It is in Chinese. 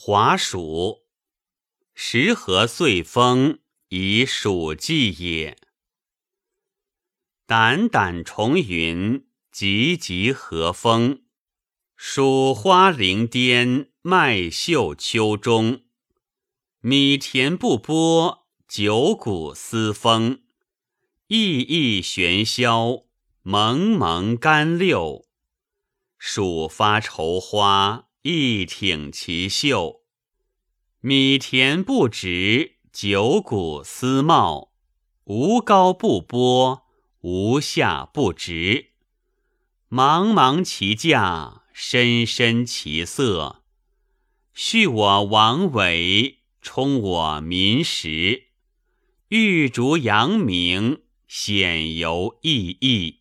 华暑，时和岁丰，以暑季也。胆胆重云，急急和风。蜀花凌巅，麦秀秋中。米田不播，九谷思风。熠熠玄霄，蒙蒙甘六。暑发愁花，一挺其秀。米田不植，九谷思茂。无高不播。无下不直，茫茫其价，深深其色。续我王维，充我民时。玉竹扬名，显游熠熠。